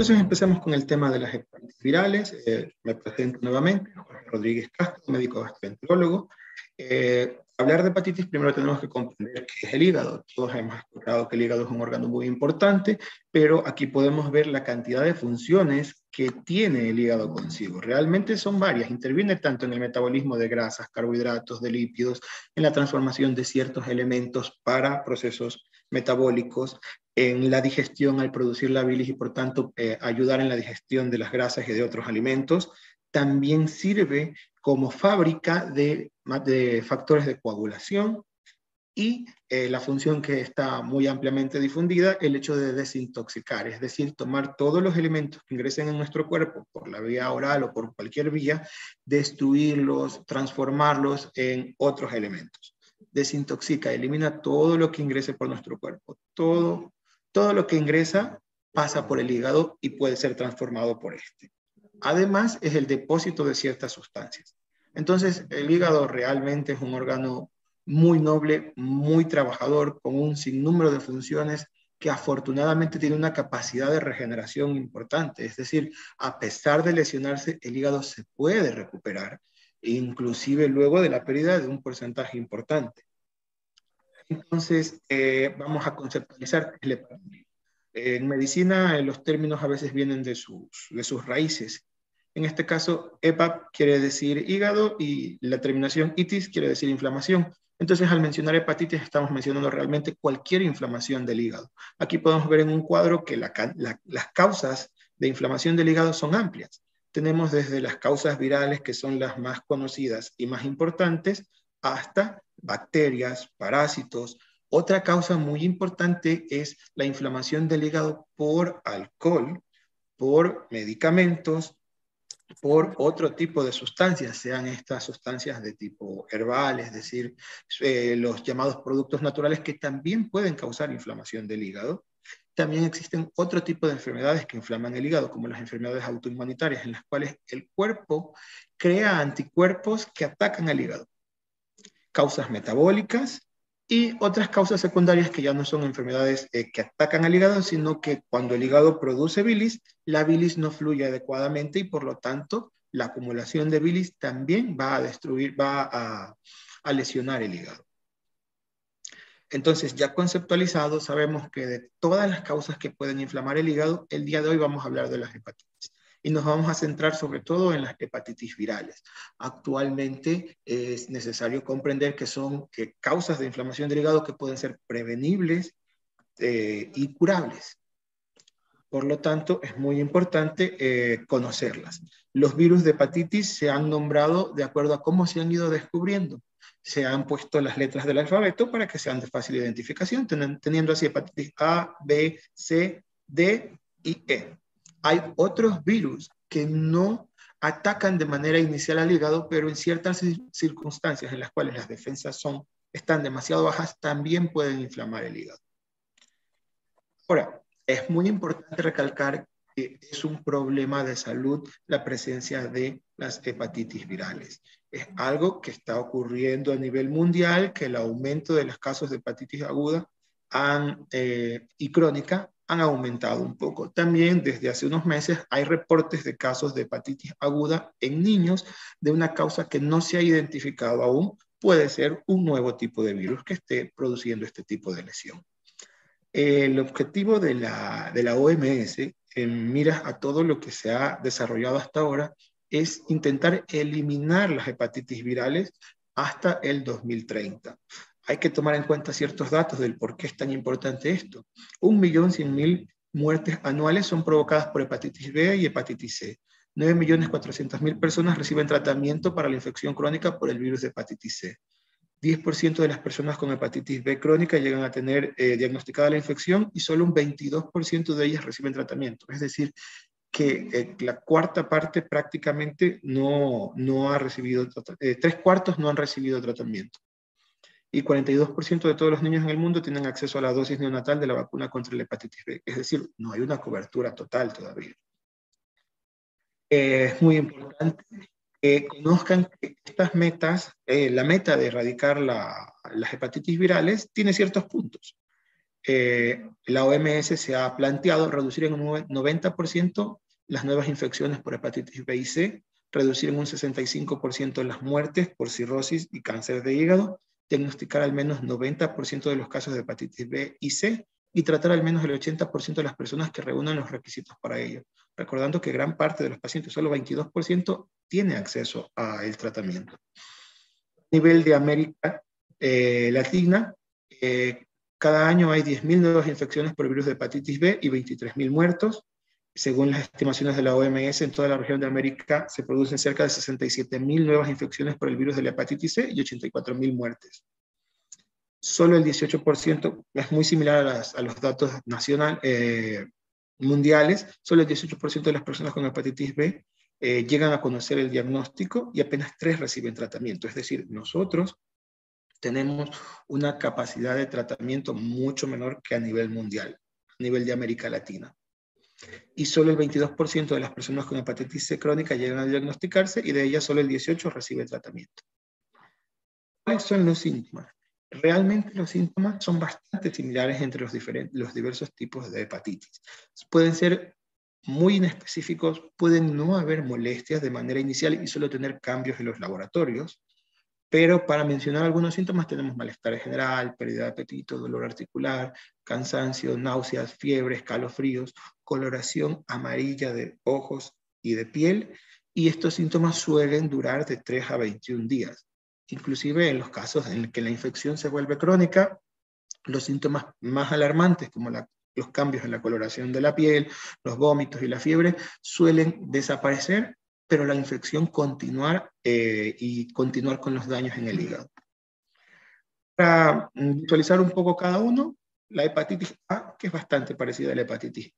Entonces empezamos con el tema de las hepatitis virales. Eh, me presento nuevamente, Jorge Rodríguez Castro, médico gastroenterólogo. Eh, hablar de hepatitis, primero tenemos que comprender qué es el hígado. Todos hemos escuchado que el hígado es un órgano muy importante, pero aquí podemos ver la cantidad de funciones que tiene el hígado consigo. Realmente son varias. Interviene tanto en el metabolismo de grasas, carbohidratos, de lípidos, en la transformación de ciertos elementos para procesos metabólicos, en la digestión al producir la bilis y por tanto eh, ayudar en la digestión de las grasas y de otros alimentos. También sirve como fábrica de, factores de coagulación y eh, la función que está muy ampliamente difundida, el hecho de desintoxicar, es decir, tomar todos los elementos que ingresen en nuestro cuerpo por la vía oral o por cualquier vía, destruirlos, transformarlos en otros elementos. Desintoxica, elimina todo lo que ingrese por nuestro cuerpo, todo, todo lo que ingresa pasa por el hígado y puede ser transformado por este. Además, es el depósito de ciertas sustancias. Entonces, el hígado realmente es un órgano muy noble, muy trabajador, con un sinnúmero de funciones que afortunadamente tiene una capacidad de regeneración importante. Es decir, a pesar de lesionarse, el hígado se puede recuperar, inclusive luego de la pérdida de un porcentaje importante. Entonces, eh, vamos a conceptualizar el hepatitis. En medicina, los términos a veces vienen de sus, de sus raíces en este caso, EPAP quiere decir hígado y la terminación itis quiere decir inflamación. Entonces, al mencionar hepatitis, estamos mencionando realmente cualquier inflamación del hígado. Aquí podemos ver en un cuadro que las causas de inflamación del hígado son amplias. Tenemos desde las causas virales, que son las más conocidas y más importantes, hasta bacterias, parásitos. Otra causa muy importante es la inflamación del hígado por alcohol, por medicamentos, por otro tipo de sustancias, sean estas sustancias de tipo herbal, es decir, eh, los llamados productos naturales que también pueden causar inflamación del hígado. También existen otro tipo de enfermedades que inflaman el hígado, como las enfermedades autoinmunitarias, en las cuales el cuerpo crea anticuerpos que atacan al hígado. Causas metabólicas, y otras causas secundarias que ya no son enfermedades eh, que atacan al hígado, sino que cuando el hígado produce bilis, la bilis no fluye adecuadamente y por lo tanto la acumulación de bilis también va a destruir, va a, a lesionar el hígado. Entonces, ya conceptualizado, sabemos que de todas las causas que pueden inflamar el hígado, el día de hoy vamos a hablar de las hepatitis y nos vamos a centrar sobre todo en las hepatitis virales. Actualmente es necesario comprender que son causas de inflamación del hígado que pueden ser prevenibles eh, y curables. Por lo tanto, es muy importante eh, conocerlas. Los virus de hepatitis se han nombrado de acuerdo a cómo se han ido descubriendo. Se han puesto las letras del alfabeto para que sean de fácil identificación, teniendo así hepatitis A, B, C, D y E hay otros virus que no atacan de manera inicial al hígado, pero en ciertas circunstancias en las cuales las defensas son, están demasiado bajas, también pueden inflamar el hígado. Ahora, es muy importante recalcar que es un problema de salud la presencia de las hepatitis virales. Es algo que está ocurriendo a nivel mundial, que el aumento de los casos de hepatitis aguda eh, y crónica han aumentado un poco. También desde hace unos meses hay reportes de casos de hepatitis aguda en niños de una causa que no se ha identificado aún. Puede ser un nuevo tipo de virus que esté produciendo este tipo de lesión. El objetivo de la, de la OMS, en miras a todo lo que se ha desarrollado hasta ahora, es intentar eliminar las hepatitis virales hasta el 2030 hay que tomar en cuenta ciertos datos del por qué es tan importante esto. Un millón cien mil muertes anuales son provocadas por hepatitis B y hepatitis C. 9.400.000 personas reciben tratamiento para la infección crónica por el virus de hepatitis C. 10% de las personas con hepatitis B crónica llegan a tener eh, diagnosticada la infección y solo un 22% de ellas reciben tratamiento. Es decir, que eh, la cuarta parte prácticamente no, no ha recibido, eh, tres cuartos no han recibido tratamiento y 42% de todos los niños en el mundo tienen acceso a la dosis neonatal de la vacuna contra la hepatitis B. Es decir, no hay una cobertura total todavía. es muy importante que conozcan que estas metas, eh, la meta de erradicar la, las hepatitis virales, tiene ciertos puntos. Eh, la OMS se ha planteado reducir en un 90% las nuevas infecciones por hepatitis B y C, reducir en un 65% las muertes por cirrosis y cáncer de hígado, diagnosticar al menos 90% de los casos de hepatitis B y C y tratar al menos el 80% de las personas que reúnan los requisitos para ello. Recordando que gran parte de los pacientes, solo 22%, tiene acceso al tratamiento. A nivel de América eh, Latina, eh, cada año hay 10.000 nuevas infecciones por virus de hepatitis B y 23.000 muertos. Según las estimaciones de la OMS, en toda la región de América se producen cerca de 67.000 nuevas infecciones por el virus de la hepatitis C y 84.000 muertes solo el 18%, es muy similar a, los datos nacional, eh, mundiales, solo el 18% de las personas con hepatitis B eh, llegan a conocer el diagnóstico y apenas 3 reciben tratamiento. Es decir, nosotros tenemos una capacidad de tratamiento mucho menor que a nivel mundial, a nivel de América Latina. Y solo el 22% de las personas con hepatitis C crónica llegan a diagnosticarse y de ellas solo el 18% recibe tratamiento. ¿Cuáles son los síntomas? Realmente los síntomas son bastante similares entre los, diferentes, los diversos tipos de hepatitis. Pueden ser muy inespecíficos, pueden no haber molestias de manera inicial y solo tener cambios en los laboratorios, pero para mencionar algunos síntomas tenemos malestar general, pérdida de apetito, dolor articular, cansancio, náuseas, fiebre, escalofríos, coloración amarilla de ojos y de piel, y estos síntomas suelen durar de 3 a 21 días. Inclusive en los casos en que la infección se vuelve crónica, los síntomas más alarmantes, como los cambios en la coloración de la piel, los vómitos y la fiebre, suelen desaparecer, pero la infección continuar eh, y continuar con los daños en el hígado. Para visualizar un poco cada uno, la hepatitis A, que es bastante parecida a la hepatitis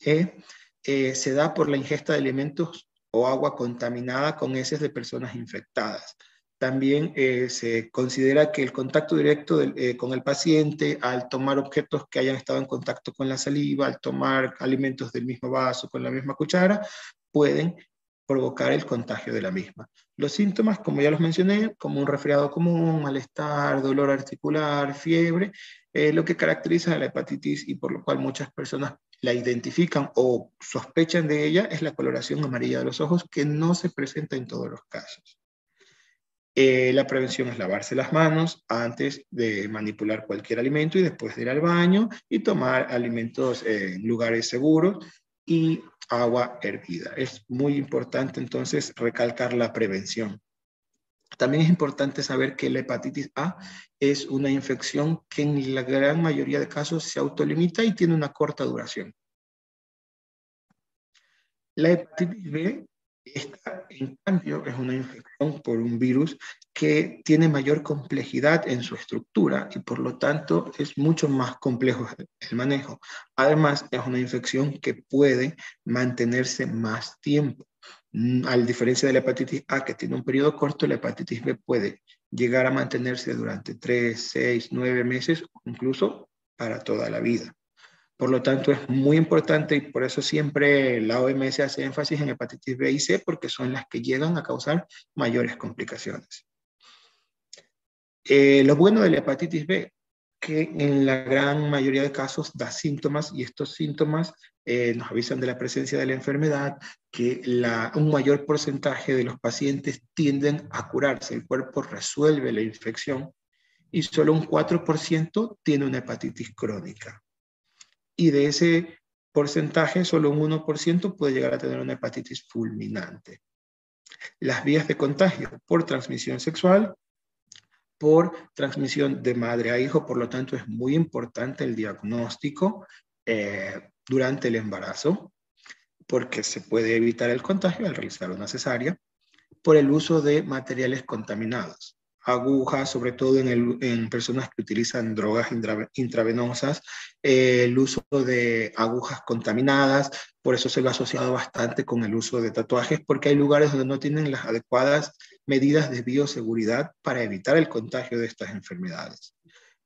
E, eh, se da por la ingesta de alimentos o agua contaminada con heces de personas infectadas. También eh, se considera que el contacto directo eh, con el paciente, al tomar objetos que hayan estado en contacto con la saliva, al tomar alimentos del mismo vaso con la misma cuchara, pueden provocar el contagio de la misma. Los síntomas, como ya los mencioné, como un resfriado común, malestar, dolor articular, fiebre, eh, lo que caracteriza a la hepatitis y por lo cual muchas personas la identifican o sospechan de ella es la coloración amarilla de los ojos que no se presenta en todos los casos. Eh, la prevención es lavarse las manos antes de manipular cualquier alimento y después de ir al baño y tomar alimentos en lugares seguros y agua hervida. Es muy importante entonces recalcar la prevención. También es importante saber que la hepatitis A es una infección que en la gran mayoría de casos se autolimita y tiene una corta duración. La hepatitis B esta, en cambio, es una infección por un virus que tiene mayor complejidad en su estructura y por lo tanto es mucho más complejo el manejo. Además, es una infección que puede mantenerse más tiempo. Mm, a diferencia de la hepatitis A, que tiene un periodo corto, la hepatitis B puede llegar a mantenerse durante 3, 6, 9 meses incluso para toda la vida. Por lo tanto, es muy importante y por eso siempre la OMS hace énfasis en hepatitis B y C porque son las que llegan a causar mayores complicaciones. Eh, lo bueno de la hepatitis B, que en la gran mayoría de casos da síntomas y estos síntomas eh, nos avisan de la presencia de la enfermedad, que un mayor porcentaje de los pacientes tienden a curarse, el cuerpo resuelve la infección y solo un 4% tiene una hepatitis crónica y de ese porcentaje solo un 1% puede llegar a tener una hepatitis fulminante. Las vías de contagio por transmisión sexual, por transmisión de madre a hijo, por lo tanto es muy importante el diagnóstico eh, durante el embarazo, porque se puede evitar el contagio al realizar una cesárea, por el uso de materiales contaminados agujas, sobre todo en, personas que utilizan drogas intravenosas, eh, el uso de agujas contaminadas, por eso se lo ha asociado bastante con el uso de tatuajes, porque hay lugares donde no tienen las adecuadas medidas de bioseguridad para evitar el contagio de estas enfermedades.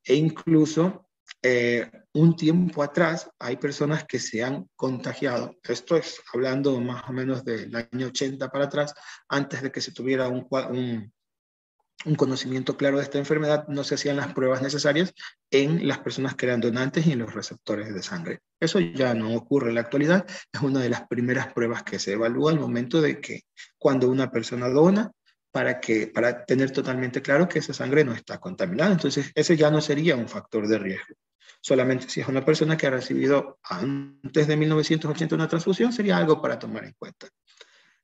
E incluso eh, un tiempo atrás hay personas que se han contagiado, esto es hablando más o menos del año 80 para atrás, antes de que se tuviera un, un un conocimiento claro de esta enfermedad, no se hacían las pruebas necesarias en las personas que eran donantes y en los receptores de sangre. Eso ya no ocurre en la actualidad, es una de las primeras pruebas que se evalúa al momento de que cuando una persona dona, para, que, para tener totalmente claro que esa sangre no está contaminada. Entonces, ese ya no sería un factor de riesgo. Solamente si es una persona que ha recibido antes de 1980 una transfusión, sería algo para tomar en cuenta.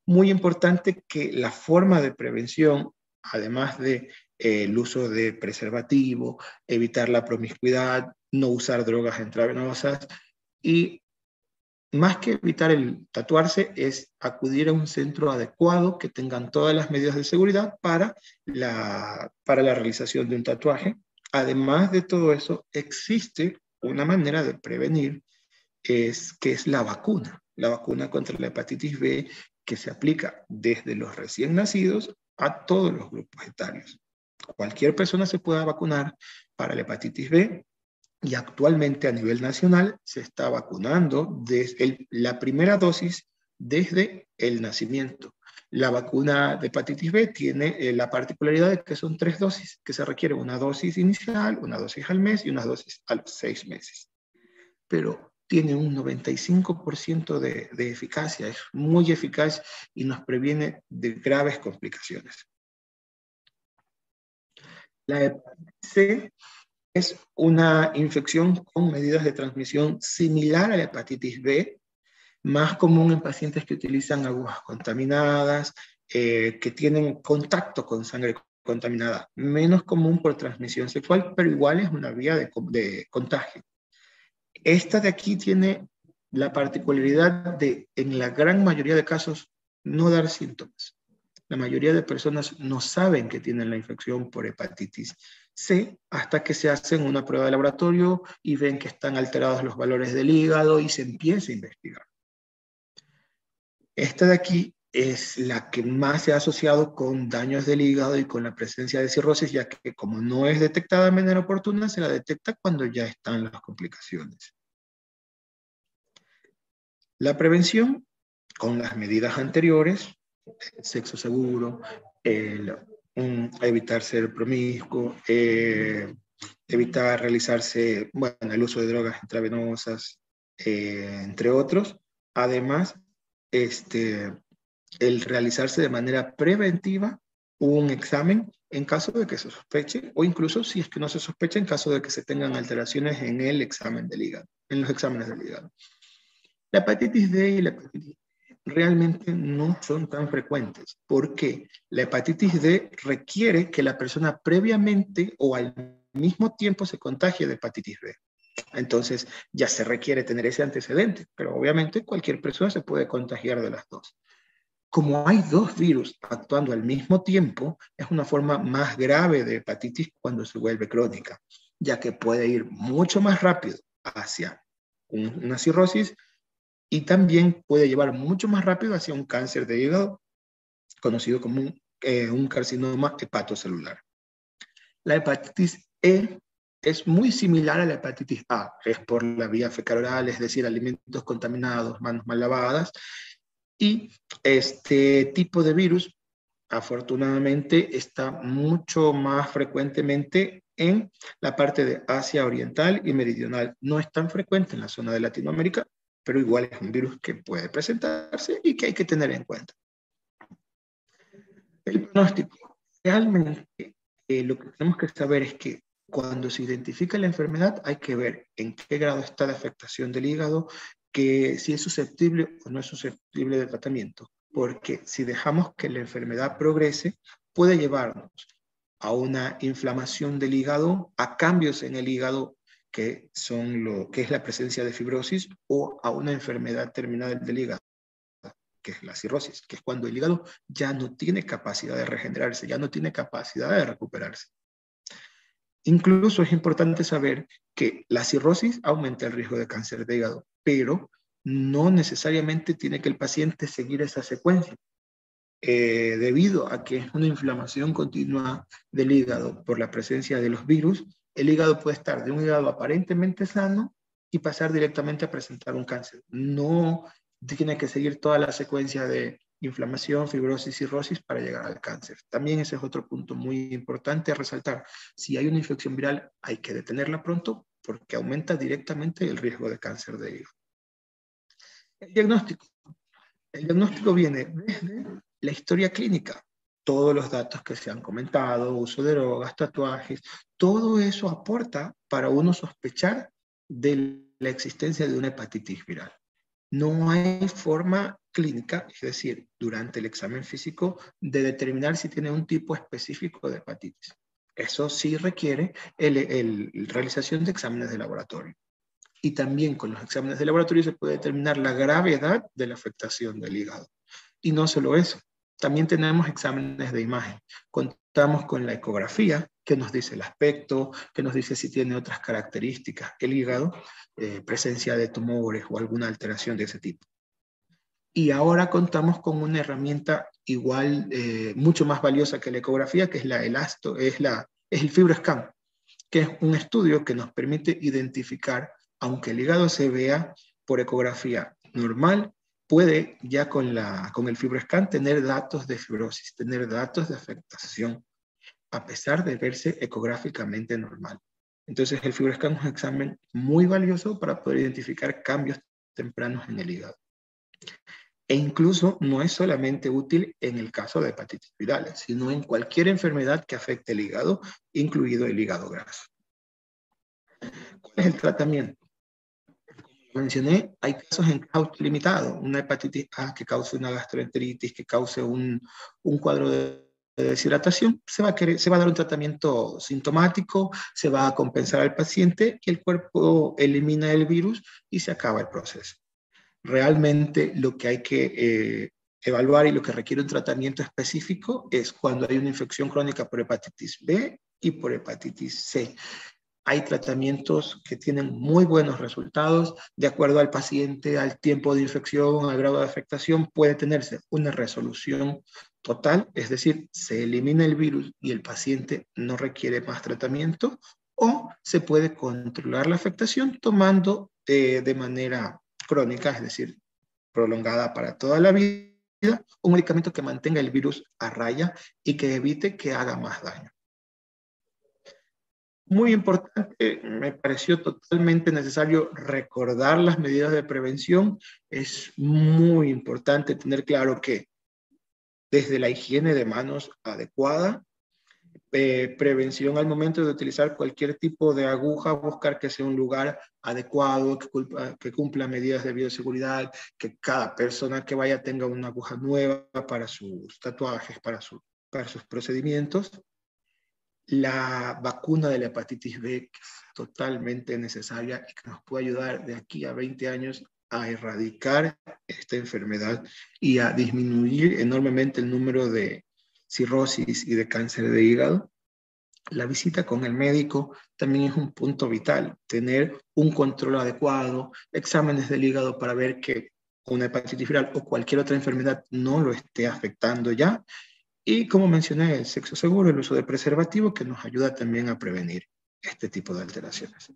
Muy importante que la forma de prevención además de eh, el uso de preservativo, evitar la promiscuidad, no usar drogas intravenosas y más que evitar el tatuarse es acudir a un centro adecuado que tengan todas las medidas de seguridad para la, para la realización de un tatuaje. Además de todo eso, existe una manera de prevenir, es, que es la vacuna, la vacuna contra la hepatitis B que se aplica desde los recién nacidos a todos los grupos etarios. Cualquier persona se pueda vacunar para la hepatitis B y actualmente a nivel nacional se está vacunando desde la primera dosis desde el nacimiento. La vacuna de hepatitis B tiene eh, la particularidad de que son tres dosis, que se requiere una dosis inicial, una dosis al mes y una dosis a los seis meses. Pero tiene un 95% de, de, eficacia, es muy eficaz y nos previene de graves complicaciones. La hepatitis C es una infección con medidas de transmisión similar a la hepatitis B, más común en pacientes que utilizan agujas contaminadas, eh, que tienen contacto con sangre contaminada, menos común por transmisión sexual, pero igual es una vía de, de contagio. Esta de aquí tiene la particularidad de, en la gran mayoría de casos, no dar síntomas. La mayoría de personas no saben que tienen la infección por hepatitis C hasta que se hacen una prueba de laboratorio y ven que están alterados los valores del hígado y se empieza a investigar. Esta de aquí es la que más se ha asociado con daños del hígado y con la presencia de cirrosis, ya que como no es detectada de manera oportuna, se la detecta cuando ya están las complicaciones. La prevención con las medidas anteriores, sexo seguro, evitar ser promiscuo, eh, evitar realizarse, bueno, el uso de drogas intravenosas, eh, entre otros. Además, este, el realizarse de manera preventiva un examen en caso de que se sospeche o incluso si es que no se sospeche en caso de que se tengan alteraciones en el examen del hígado, en los exámenes del hígado. La hepatitis D y la hepatitis E realmente no son tan frecuentes porque la hepatitis D requiere que la persona previamente o al mismo tiempo se contagie de hepatitis B. Entonces ya se requiere tener ese antecedente, pero obviamente cualquier persona se puede contagiar de las dos. Como hay dos virus actuando al mismo tiempo, es una forma más grave de hepatitis cuando se vuelve crónica, ya que puede ir mucho más rápido hacia una cirrosis y también puede llevar mucho más rápido hacia un cáncer de hígado, conocido como un, eh, un carcinoma hepatocelular. La hepatitis E es muy similar a la hepatitis A, es por la vía fecal oral, es decir, alimentos contaminados, manos mal lavadas, y este tipo de virus, afortunadamente, está mucho más frecuentemente en la parte de Asia Oriental y Meridional. No es tan frecuente en la zona de Latinoamérica, pero igual es un virus que puede presentarse y que hay que tener en cuenta. El pronóstico. Realmente eh, lo que tenemos que saber es que cuando se identifica la enfermedad hay que ver en qué grado está la afectación del hígado, que si es susceptible o no es susceptible de tratamiento, porque si dejamos que la enfermedad progrese, puede llevarnos a una inflamación del hígado, a cambios en el hígado que, son lo, que es la presencia de fibrosis o a una enfermedad terminal del hígado, que es la cirrosis, que es cuando el hígado ya no tiene capacidad de regenerarse, ya no tiene capacidad de recuperarse. Incluso es importante saber que la cirrosis aumenta el riesgo de cáncer de hígado, pero no necesariamente tiene que el paciente seguir esa secuencia. Eh, debido a que es una inflamación continua del hígado por la presencia de los virus, el hígado puede estar de un hígado aparentemente sano y pasar directamente a presentar un cáncer. No tiene que seguir toda la secuencia de inflamación, fibrosis, cirrosis para llegar al cáncer. También ese es otro punto muy importante a resaltar. Si hay una infección viral, hay que detenerla pronto porque aumenta directamente el riesgo de cáncer de hígado. El diagnóstico. El diagnóstico viene desde la historia clínica. Todos los datos que se han comentado, uso de drogas, tatuajes, todo eso aporta para uno sospechar de la existencia de una hepatitis viral. No hay forma clínica, es decir, durante el examen físico, de determinar si tiene un tipo específico de hepatitis. Eso sí requiere la realización de exámenes de laboratorio. Y también con los exámenes de laboratorio se puede determinar la gravedad de la afectación del hígado. Y no solo eso, también tenemos exámenes de imagen. Contamos con la ecografía, que nos dice el aspecto, que nos dice si tiene otras características el hígado, eh, presencia de tumores o alguna alteración de ese tipo. Y ahora contamos con una herramienta igual, eh, mucho más valiosa que la ecografía, que es la elasto, es, la, es el FibroScan, que es un estudio que nos permite identificar, aunque el hígado se vea por ecografía normal, puede ya con, la, con el FibroScan tener datos de fibrosis, tener datos de afectación, a pesar de verse ecográficamente normal. Entonces el FibroScan es un examen muy valioso para poder identificar cambios tempranos en el hígado. E incluso no es solamente útil en el caso de hepatitis virales, sino en cualquier enfermedad que afecte el hígado, incluido el hígado graso. ¿Cuál es el tratamiento? Mencioné, hay casos en causa limitado, una hepatitis A que cause una gastroenteritis, que cause un, un cuadro de deshidratación, se va, a se va a dar un tratamiento sintomático, se va a compensar al paciente y el cuerpo elimina el virus y se acaba el proceso realmente lo que hay que eh, evaluar y lo que requiere un tratamiento específico es cuando hay una infección crónica por hepatitis B y por hepatitis C. Hay tratamientos que tienen muy buenos resultados. De acuerdo al paciente, al tiempo de infección, al grado de afectación, puede tenerse una resolución total, es decir, se elimina el virus y el paciente no requiere más tratamiento, o se puede controlar la afectación tomando eh, de manera crónica, es decir, prolongada para toda la vida, un medicamento que mantenga el virus a raya y que evite que haga más daño. Muy importante, me pareció totalmente necesario recordar las medidas de prevención. Es muy importante tener claro que desde la higiene de manos adecuada, eh, prevención al momento de utilizar cualquier tipo de aguja, buscar que sea un lugar adecuado, que, cumpla medidas de bioseguridad, que cada persona que vaya tenga una aguja nueva para sus tatuajes, para sus procedimientos. La vacuna de la hepatitis B, es totalmente necesaria y que nos puede ayudar de aquí a 20 años a erradicar esta enfermedad y a disminuir enormemente el número de cirrosis y de cáncer de hígado, la visita con el médico también es un punto vital. Tener un control adecuado, exámenes del hígado para ver que una hepatitis viral o cualquier otra enfermedad no lo esté afectando ya. Y como mencioné, el sexo seguro, el uso de preservativo que nos ayuda también a prevenir este tipo de alteraciones.